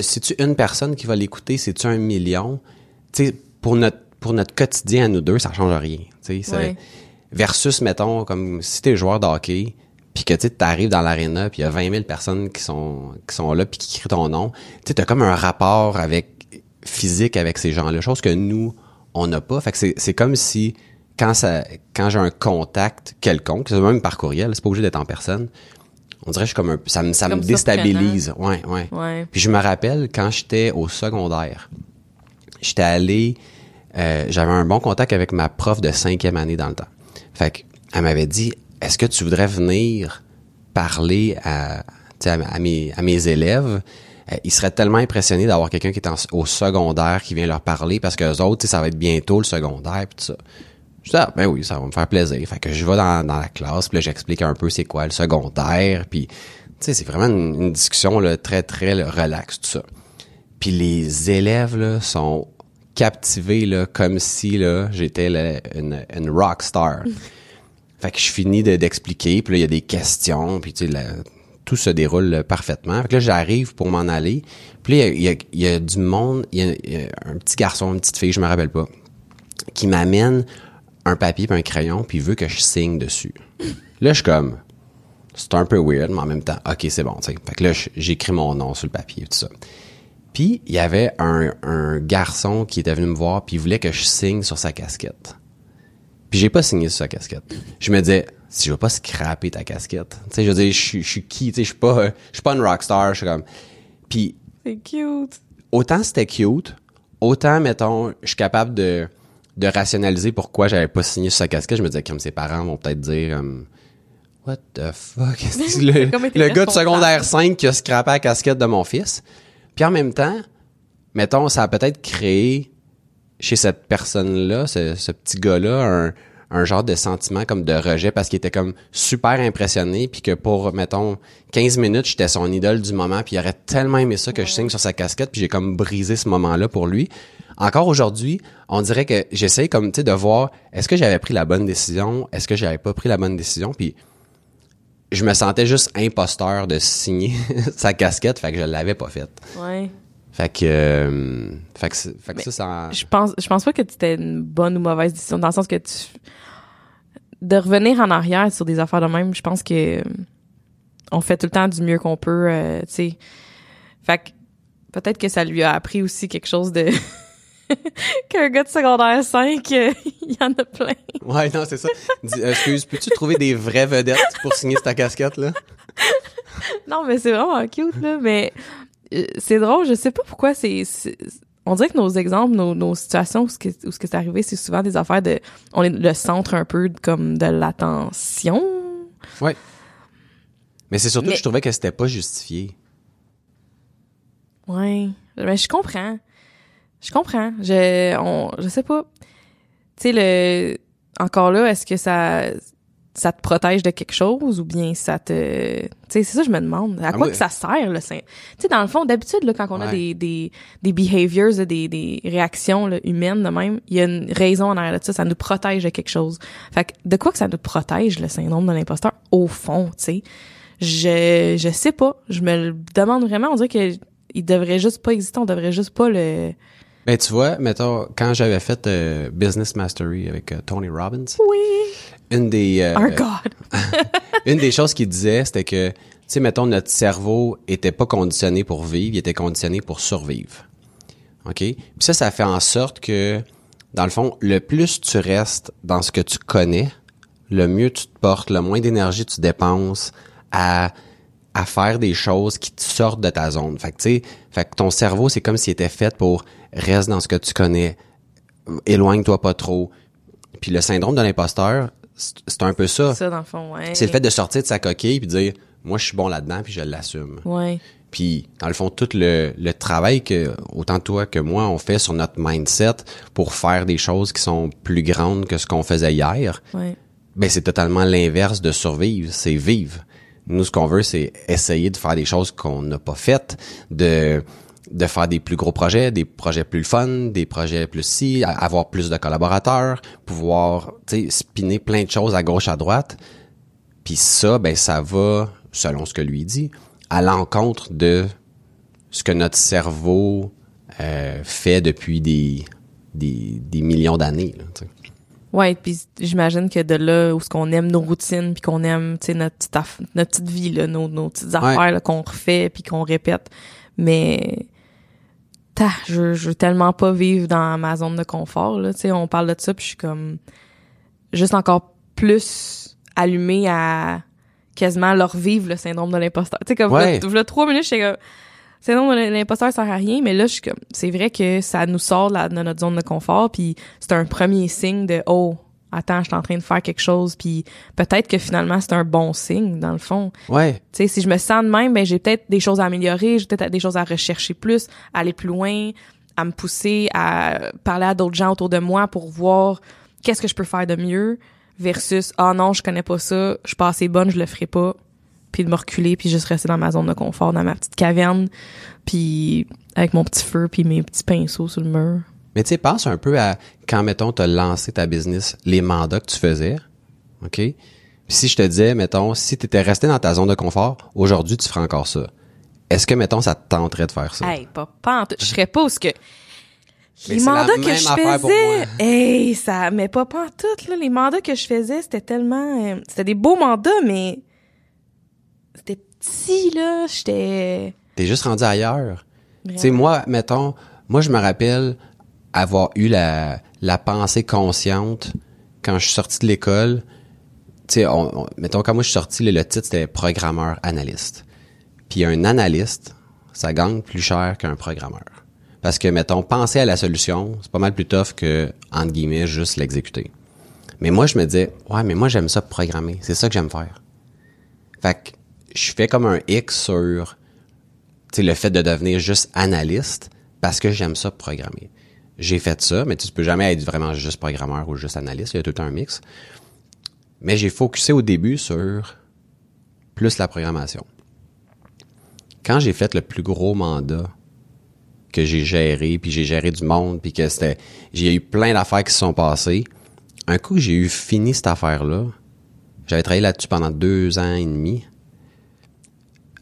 c'est-tu une personne qui va l'écouter, c'est-tu un million? Tu sais, pour notre, pour notre quotidien à nous deux, ça change rien. Tu sais, Ouais. versus, mettons, comme si t'es joueur de hockey, puis que, tu sais, t'arrives dans l'aréna, puis il y a 20 000 personnes qui sont, qui sont là, puis qui crient ton nom. Tu sais, t'as comme un rapport avec, physique avec ces gens-là, chose que nous, on n'a pas. Fait que c'est, c'est comme si, quand ça, quand j'ai un contact quelconque, c'est même par courriel, c'est pas obligé d'être en personne, on dirait que je suis comme un, ça me, ça me Comme déstabilise. Ouais, ouais. Ouais. Puis je me rappelle quand j'étais au secondaire, j'étais allé, euh, j'avais un bon contact avec ma prof de cinquième année dans le temps. Fait que, elle m'avait dit, est-ce que tu voudrais venir parler à, mes, à mes élèves? Euh, ils seraient tellement impressionnés d'avoir quelqu'un qui est en- au secondaire qui vient leur parler parce que les autres, ça va être bientôt le secondaire puis tout ça. Je dis, ah, ben oui, ça va me faire plaisir. Fait que je vais dans, dans la classe, puis là, j'explique un peu c'est quoi le secondaire, puis, tu sais, c'est vraiment une, une discussion, là, très, très là, relax, tout ça. Puis les élèves, là, sont captivés, là, comme si, là, j'étais une, une rock star. [LAUGHS] fait que je finis de- d'expliquer, puis là, il y a des questions, puis tu sais, tout se déroule parfaitement. Fait que là, j'arrive pour m'en aller. Puis là, il y y a du monde, il y a, il y a un petit garçon, une petite fille, je me rappelle pas, qui m'amène un papier puis un crayon, puis il veut que je signe dessus. Là, je suis comme, c'est un peu weird, mais en même temps, ok, c'est bon, tu sais. Fait que là, j'écris mon nom sur le papier, tout ça. Puis, il y avait un, un garçon qui était venu me voir, puis il voulait que je signe sur sa casquette. Puis j'ai pas signé sur sa casquette. Je me disais, si je veux pas scraper ta casquette, tu sais, je veux dire, je suis- je suis qui, tu sais, je suis pas, je suis pas une rockstar, je suis comme, puis C'est cute. autant c'était cute, autant, mettons, je suis capable de, de rationaliser pourquoi j'avais pas signé sur sa casquette. Je me disais, comme ses parents vont peut-être dire, um, what the fuck? [LAUGHS] Que le, le gars de secondaire 5 qui a scrappé la casquette de mon fils? Puis en même temps, mettons, ça a peut-être créé chez cette personne-là, ce, ce petit gars-là, un, un genre de sentiment comme de rejet parce qu'il était comme super impressionné puis que pour, mettons, 15 minutes, j'étais son idole du moment puis il aurait tellement aimé ça que je signe sur sa casquette puis j'ai comme brisé ce moment-là pour lui. Encore aujourd'hui, on dirait que j'essaie comme, tu sais, de voir est-ce que j'avais pris la bonne décision, est-ce que j'avais pas pris la bonne décision? Puis je me sentais juste imposteur de signer [LAUGHS] sa casquette, fait que je l'avais pas faite. Ouais. Fait que, euh, fait que, fait que ça, ça, Je pense, je pense pas que c'était une bonne ou mauvaise décision, dans le sens que tu, de revenir en arrière sur des affaires de même, je pense que on fait tout le temps du mieux qu'on peut, euh, tu sais. Fait que peut-être que ça lui a appris aussi quelque chose de [LAUGHS] [LAUGHS] qu'un gars de secondaire 5, euh, [LAUGHS] il y en a plein. Ouais, non, c'est ça. Dis, euh, excuse, peux-tu trouver des vraies vedettes pour signer ta casquette, là? [LAUGHS] Non, mais c'est vraiment cute, là. Mais euh, c'est drôle, je sais pas pourquoi c'est... On dirait que nos exemples, nos, nos situations où ce que, où ce que c'est arrivé, c'est souvent des affaires de... On est le centre un peu de- comme de l'attention. Ouais. Mais c'est surtout Mais- que je trouvais que c'était pas justifié. Ouais. Mais je comprends. Je comprends. Je, on, je sais pas. Tu sais, le... Encore là, est-ce que ça... Ça te protège de quelque chose ou bien ça te... Tu sais, c'est ça que je me demande. À Ah, quoi que ça sert, le sein? Tu sais, dans le fond, d'habitude, là, quand on a des, des, des behaviors, des, des réactions là, humaines de même, il y a une raison en arrière de ça. Ça nous protège de quelque chose. Fait que de quoi que ça nous protège, le syndrome de l'imposteur? Au fond, tu sais. Je, je sais pas. Je me le demande vraiment. On dirait que il devrait juste pas exister. On devrait juste pas le... Ben, tu vois, mettons, quand j'avais fait euh, Business Mastery avec euh, Tony Robbins, Oui! une des, euh, Our God! [LAUGHS] une des choses qu'il disait, c'était que, tu sais, mettons, notre cerveau était pas conditionné pour vivre, il était conditionné pour survivre. OK? Puis ça, ça fait en sorte que, dans le fond, le plus tu restes dans ce que tu connais, le mieux tu te portes, le moins d'énergie tu dépenses à, à faire des choses qui te sortent de ta zone. Fait que, tu sais, fait que ton cerveau, c'est comme s'il était fait pour reste dans ce que tu connais, éloigne-toi pas trop. Puis le syndrome de l'imposteur, c'est un peu ça. Ça, dans le fond, ouais. C'est le fait de sortir de sa coquille puis de dire moi je suis bon là-dedans puis je l'assume. Ouais. Puis, dans le fond, tout le, le travail que, autant toi que moi, on fait sur notre mindset pour faire des choses qui sont plus grandes que ce qu'on faisait hier, Ouais. ben c'est totalement l'inverse de survivre, c'est vivre. Nous, ce qu'on veut, c'est essayer de faire des choses qu'on n'a pas faites, de de faire des plus gros projets, des projets plus fun, des projets plus si, avoir plus de collaborateurs, pouvoir, spinner plein de choses à gauche, à droite. Puis ça, ben ça va, selon ce que lui dit, à l'encontre de ce que notre cerveau euh, fait depuis des, des, des millions d'années. là. Ouais, puis j'imagine que de là où ce qu'on aime nos routines puis qu'on aime tu sais notre petite aff- notre petite vie là, nos, nos petites affaires là, qu'on refait puis qu'on répète. Mais ta, je je veux tellement pas vivre dans ma zone de confort là, tu sais, on parle de ça puis je suis comme juste encore plus allumée à quasiment leur vivre le syndrome de l'imposteur. Tu sais comme Ouais. là, là, trois minutes, j'étais comme de l'imposteur sert à rien, mais là je suis comme c'est vrai que ça nous sort de, notre zone de confort puis c'est un premier signe de oh attends, je suis en train de faire quelque chose puis peut-être que finalement c'est un bon signe dans le fond. Ouais. Tu sais si je me sens de même, ben j'ai peut-être des choses à améliorer, j'ai peut-être des choses à rechercher plus, à aller plus loin, à me pousser à parler à d'autres gens autour de moi pour voir qu'est-ce que je peux faire de mieux versus ah non, je connais pas ça, je suis pas assez bonne, je le ferai pas puis de me reculer puis juste rester dans ma zone de confort dans ma petite caverne puis avec mon petit feu puis mes petits pinceaux sur le mur. Mais tu sais, pense un peu à quand, mettons, t'as lancé ta business, les mandats que tu faisais, OK? Puis si je te disais, mettons, si t'étais resté dans ta zone de confort, aujourd'hui, tu ferais encore ça. Est-ce que, mettons, ça te tenterait de faire ça? Hey, pas, pas en tout. Je serais pas où ce que. Mais Les mandats que même je faisais, hey, ça, mais pas pas en tout, là. Les mandats que je faisais, c'était tellement, euh, c'était des beaux mandats, mais c'était petit, là. J'étais. T'es juste rendu ailleurs. Tu sais, moi, mettons, moi, je me rappelle avoir eu la, la pensée consciente quand je suis sorti de l'école. Tu sais, on- on- mettons, quand moi je suis sorti, le, le titre, c'était programmeur analyste. Puis un analyste, ça gagne plus cher qu'un programmeur. Parce que, mettons, penser à la solution, c'est pas mal plus tough que, entre guillemets, juste l'exécuter. Mais moi, je me disais, ouais, mais moi, j'aime ça programmer. C'est ça que j'aime faire. Fait que je fais comme un X sur le fait de devenir juste analyste parce que j'aime ça programmer. J'ai fait ça, mais tu peux jamais être vraiment juste programmeur ou juste analyste, il y a tout un mix. Mais j'ai focusé au début sur plus la programmation. Quand j'ai fait le plus gros mandat que j'ai géré, puis j'ai géré du monde, puis que c'était j'ai eu plein d'affaires qui se sont passées, un coup j'ai eu fini cette affaire-là, j'avais travaillé là-dessus pendant deux ans et demi,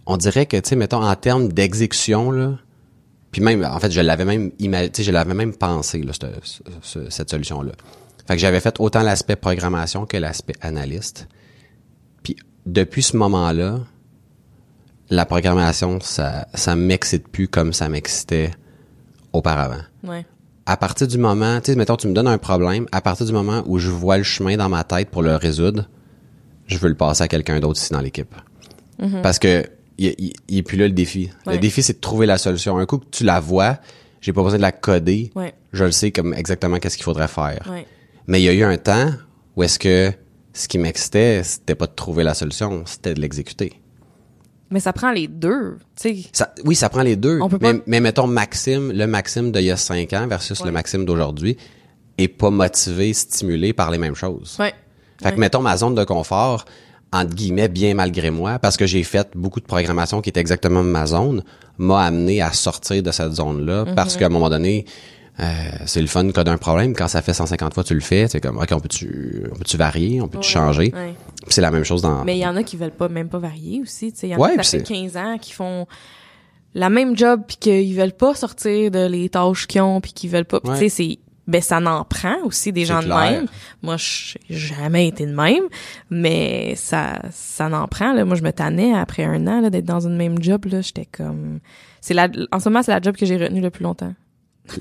on dirait que, tu sais, mettons, en termes d'exécution, là, puis même, en fait, je l'avais même, ima- tu sais, je l'avais même pensé, là, cette, ce- cette solution-là. Fait que j'avais fait autant l'aspect programmation que l'aspect analyste. Puis, depuis ce moment-là, la programmation, ça, ça m'excite plus comme ça m'excitait auparavant. Ouais. À partir du moment, tu sais, mettons, tu me donnes un problème, à partir du moment où je vois le chemin dans ma tête pour le résoudre, je veux le passer à quelqu'un d'autre ici dans l'équipe. Parce que il, il- il est plus là le défi. Ouais. Le défi, c'est de trouver la solution. Un coup que tu la vois, j'ai pas besoin de la coder. Ouais. Je le sais comme exactement qu'est-ce qu'il faudrait faire. Ouais. Mais il y a eu un temps où est-ce que ce qui m'excitait, c'était pas de trouver la solution, c'était de l'exécuter. Mais ça prend les deux, tu sais. Oui, ça prend les deux. On peut mais, pas- mais mettons Maxime, le Maxime d'il y a cinq ans versus le Maxime d'aujourd'hui est pas motivé, stimulé par les mêmes choses. Fait que mettons ma zone de confort, entre guillemets, bien malgré moi, parce que j'ai fait beaucoup de programmation qui était exactement ma zone, m'a amené à sortir de cette zone-là, Mhm. parce qu'à un moment donné, euh, c'est le fun coder un problème. Quand ça fait 150 fois, tu le fais. C'est comme, OK, on peut-tu, on peut-tu varier? On peut-tu changer? Ouais. C'est la même chose dans... Mais il y en a qui veulent pas même pas varier aussi, tu sais, il y en Ouais, a qui ça puis fait 15 ans qui font la même job puis qu'ils veulent pas sortir de les tâches qu'ils ont puis qu'ils veulent pas, tu sais c'est ben ça n'en prend aussi des gens de même. Moi j'ai jamais été de même, mais ça ça n'en prend là. Moi je me tannais après un an là d'être dans une même job là, j'étais comme c'est la en ce moment c'est la job que j'ai retenue le plus longtemps.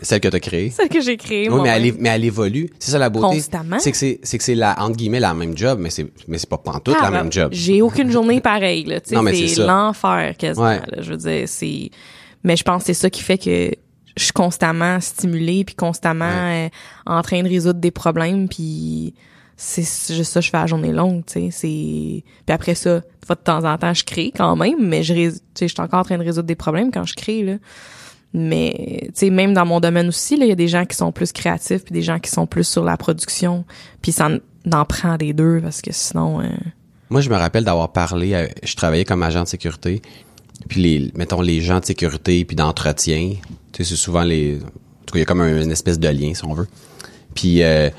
Celle que tu as créée. Celle que j'ai créée Oui, mais elle, mais elle évolue. C'est ça la beauté. Constamment. C'est que c'est, c'est que c'est la, entre guillemets, la même job, mais c'est, mais c'est pas pantoute la Ah, même ben, job. J'ai aucune journée [LAUGHS] pareille, là. Tu sais, Non, mais c'est l'enfer quasiment. Ouais. là. Je veux dire, c'est. Mais je pense que c'est ça qui fait que je suis constamment stimulée puis constamment euh, en train de résoudre des problèmes puis c'est juste ça que je fais à la journée longue, tu sais, c'est puis après ça, de temps en temps je crée quand même, mais je tu sais, je suis encore en train de résoudre des problèmes quand je crée là. Mais tu sais même dans mon domaine aussi là, il y a des gens qui sont plus créatifs puis des gens qui sont plus sur la production, puis ça en, prend des deux parce que sinon euh, Moi, je me rappelle d'avoir parlé je travaillais comme agent de sécurité. Puis les mettons les gens de sécurité puis d'entretien, tu sais c'est souvent les en tout cas il y a comme une espèce de lien si on veut. Puis euh,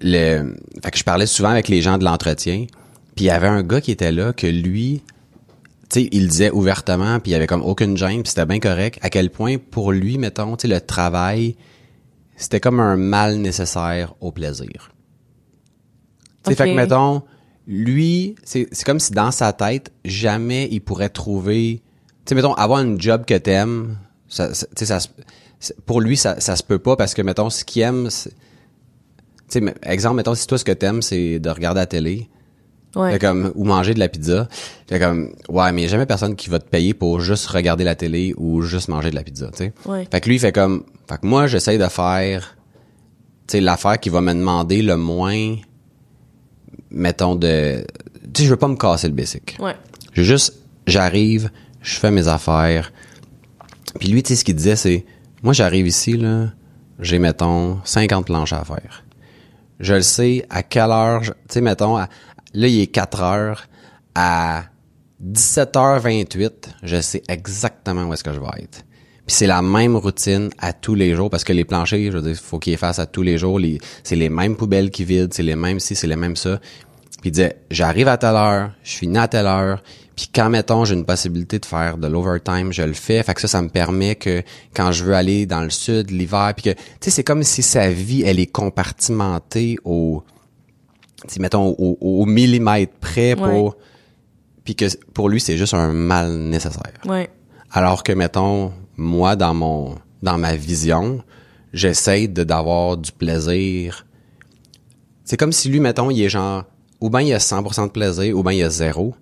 le fait que je parlais souvent avec les gens de l'entretien puis il y avait un gars qui était là que lui tu sais il disait ouvertement puis il y avait comme aucune gêne puis c'était bien correct à quel point pour lui mettons tu sais le travail c'était comme un mal nécessaire au plaisir tu sais fait que mettons lui c'est c'est comme si dans sa tête jamais il pourrait trouver tu sais mettons avoir un job que t'aimes ça ça pour lui ça ça se peut pas parce que mettons ce qu'il aime tu exemple, mettons, si toi, ce que t'aimes, c'est de regarder la télé, ouais. comme, ou manger de la pizza, fait comme, ouais, mais il y a jamais personne qui va te payer pour juste regarder la télé ou juste manger de la pizza, tu sais. Ouais. Fait que lui, il fait comme, fait que moi, j'essaye de faire, tu sais, l'affaire qui va me demander le moins, mettons, de, tu sais, je veux pas me casser le basic. Ouais. Je juste, j'arrive, je fais mes affaires. Puis lui, tu sais, ce qu'il disait, c'est, moi, j'arrive ici, là, j'ai, mettons, 50 planches à faire je le sais à quelle heure, tu sais, mettons, là, il est 4 heures, à 17h28, je sais exactement où est-ce que je vais être. Puis c'est la même routine à tous les jours parce que les planchers, je veux dire, faut qu'ils fassent à tous les jours. Les, c'est les mêmes poubelles qui vident, c'est les mêmes ci, c'est les mêmes ça. Puis il disait, j'arrive à telle heure, je finis à telle heure, puis quand, mettons, j'ai une possibilité de faire de l'overtime, je le fais. Fait que ça, ça me permet que quand je veux aller dans le sud, l'hiver, puis que, tu sais, c'est comme si sa vie, elle est compartimentée au, mettons, au, au, millimètre près pour... Puis que pour lui, c'est juste un mal nécessaire. Ouais. Alors que, mettons, moi, dans mon dans ma vision, j'essaie de d'avoir du plaisir. C'est comme si lui, mettons, il est genre, ou bien il y a 100% de plaisir, ou bien il y a zéro.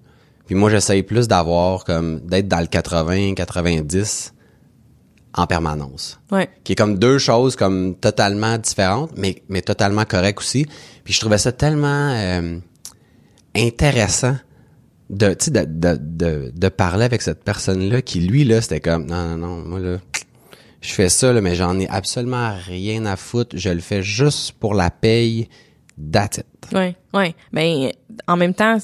Puis moi, j'essaye plus d'avoir comme d'être dans le 80, 90 en permanence. Ouais. Qui est comme deux choses comme totalement différentes, mais mais totalement correctes aussi. Puis je trouvais ça tellement euh, intéressant de, tu de, de, de, de, parler avec cette personne-là qui, lui, là, c'était comme, non, non, non, moi, là, je fais ça, là, mais j'en ai absolument rien à foutre. Je le fais juste pour la paye. That's it. Ouais, ouais. Ben, en même temps,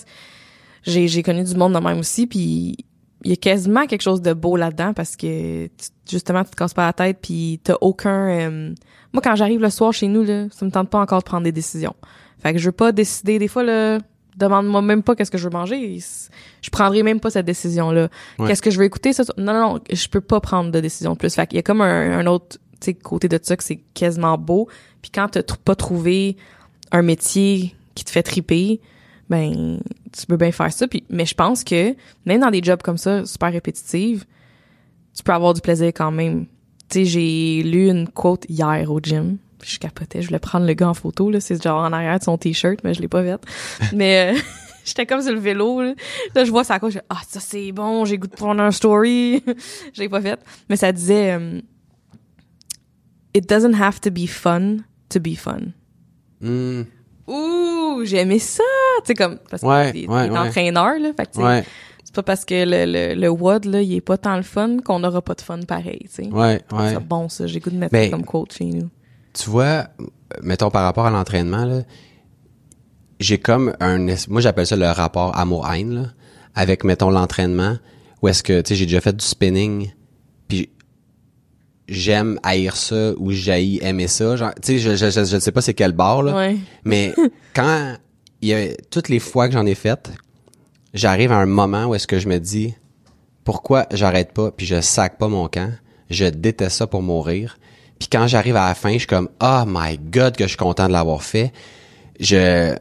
j'ai j'ai connu du monde de même aussi puis il y a quasiment quelque chose de beau là-dedans parce que justement tu te casses pas la tête puis t'as aucun euh, moi quand j'arrive le soir chez nous là ça me tente pas encore de prendre des décisions. Fait que je veux pas décider. Des fois là demande-moi même pas qu'est-ce que je veux manger. Je prendrai même pas cette décision là qu'est-ce que je veux écouter? Ça non non non je peux pas prendre de décision de plus. Fait qu'il y a comme un, un autre côté de ça que c'est quasiment beau. Puis quand t'as pas trouvé un métier qui te fait triper ben tu peux bien faire ça. Puis mais je pense que même dans des jobs comme ça super répétitifs tu peux avoir du plaisir quand même. Tu sais j'ai lu une quote hier au gym. Je capotais je voulais prendre le gars en photo là. C'est genre en arrière de son t-shirt mais je l'ai pas fait [LAUGHS] mais euh, [LAUGHS] j'étais comme sur le vélo là, là je vois ça quoi je ah ça c'est bon j'ai goût de prendre un story [LAUGHS] je l'ai pas fait mais ça disait um, it doesn't have to be fun to be fun mm ouh, j'ai aimé ça, tu sais comme parce ouais, ouais. entraîneur là, fait que c'est pas parce que le le, le WOD là, il est pas tant le fun qu'on n'aura pas de fun pareil, tu sais. Ouais, ouais. C'est bon ça, j'ai goût de mettre ça comme quote chez nous. Tu vois, mettons par rapport à l'entraînement là, j'ai comme un moi j'appelle ça le rapport amour-haine là, avec mettons l'entraînement où est-ce que tu sais j'ai déjà fait du spinning j'aime haïr ça ou j'haïs aimer ça genre tu sais je, je, je, je sais pas c'est quel bord là Ouais. mais [LAUGHS] quand il y a toutes les fois que j'en ai fait j'arrive à un moment où est-ce que je me dis pourquoi j'arrête pas puis je sac pas mon camp je déteste ça pour mourir puis quand j'arrive à la fin je suis comme oh my god que je suis content de l'avoir fait je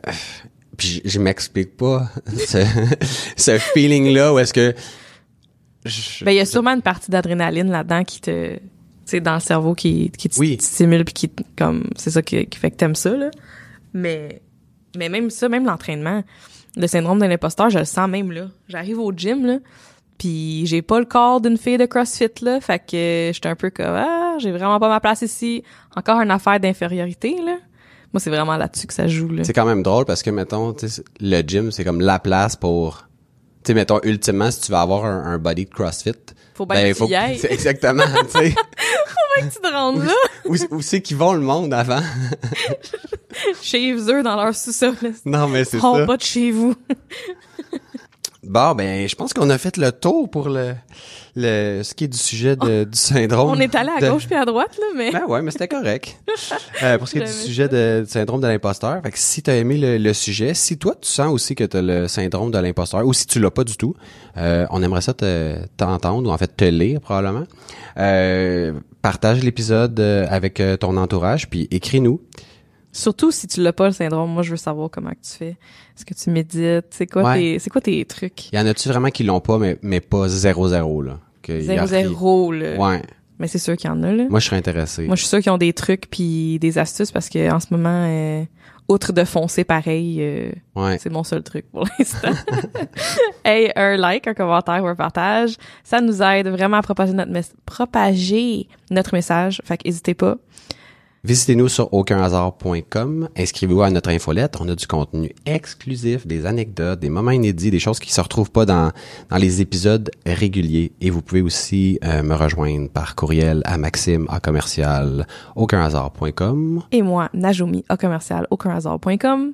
puis je, je m'explique pas [LAUGHS] ce, ce feeling là où est-ce que je- Ben il y a sûrement une partie d'adrénaline là-dedans qui te sais dans le cerveau qui qui te Oui. stimule puis qui comme c'est ça qui, qui fait que t'aimes ça là. Mais mais même ça, même l'entraînement, le syndrome de l'imposteur, je le sens même là. J'arrive au gym là, puis j'ai pas le corps d'une fille de CrossFit là, fait que j'étais un peu comme ah, j'ai vraiment pas ma place ici. Encore une affaire d'infériorité là. Moi, c'est vraiment là-dessus que ça joue, là. C'est quand même drôle parce que, mettons, le gym, c'est comme la place pour... Tu sais, mettons, ultimement, si tu veux avoir un, un body de CrossFit... Faut bien que tu y [LAUGHS] Exactement, tu sais. [LAUGHS] Faut bien que tu te rendes là. Où, où c'est qu'ils vont le monde avant? [LAUGHS] Chez eux, dans leur sous-sol. non, mais c'est Oh, ça. pas de chez vous. [LAUGHS] Bon, ben, je pense qu'on a fait le tour pour le, le ce qui est du sujet de, du syndrome. On est allé à de- gauche puis à droite, là, mais... Ben ouais, mais c'était correct. [LAUGHS] Euh, pour ce qui est du sujet de, du syndrome de l'imposteur, fait que si t'as aimé le, le sujet, si toi tu sens aussi que t'as le syndrome de l'imposteur, ou si tu l'as pas du tout, euh, on aimerait ça te t'entendre ou en fait te lire probablement. Euh, partage l'épisode euh, avec euh, ton entourage, puis écris-nous. Surtout si tu l'as pas, le syndrome. Moi, je veux savoir comment tu fais. Est-ce que tu médites? C'est quoi, Ouais. tes, c'est quoi tes trucs? Y en a-tu vraiment qui l'ont pas, mais mais pas zéro zéro là? Que y a Zéro, zéro, là. rien. Ouais. Mais c'est sûr qu'il y en a, là. Moi, je serais intéressé. Moi, je suis sûre qu'ils ont des trucs puis des astuces parce que en ce moment, euh, outre de foncer pareil, euh, ouais. c'est mon seul truc pour l'instant. [LAUGHS] hey, un like, un commentaire ou un partage, ça nous aide vraiment à propager notre, mes- propager notre message. Fait qu'hésitez pas. Visitez-nous sur aucunhasard.com. Inscrivez-vous à notre infolette. On a du contenu exclusif, des anecdotes, des moments inédits, des choses qui se retrouvent pas dans, dans les épisodes réguliers. Et vous pouvez aussi euh, me rejoindre par courriel à maxime à commercial aucunhasard.com. Et moi, Najomi, au commercial, aucunhasard.com.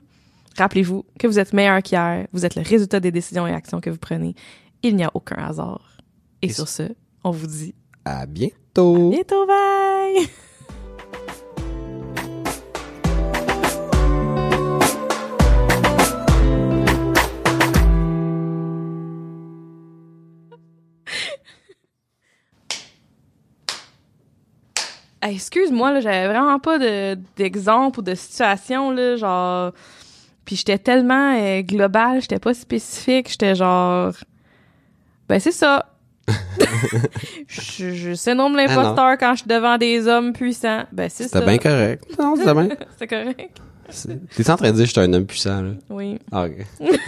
Rappelez-vous que vous êtes meilleur qu'hier. Vous êtes le résultat des décisions et actions que vous prenez. Il n'y a aucun hasard. Et Et sur ce, on vous dit À bientôt! à bientôt, bye! Hey, Excuse-moi, là, j'avais vraiment pas de- d'exemple ou de situation, là, genre... Puis j'étais tellement euh, global, j'étais pas spécifique, j'étais genre... Ben c'est ça. [LAUGHS] je, je syndrome de l'imposteur quand je suis devant des hommes puissants. Ben c'est ça. C'était bien correct. Non, c'était bien. [LAUGHS] C'est correct. C'est- T'es en train de dire que je suis un homme puissant, là? Oui. Ah, ok. [LAUGHS]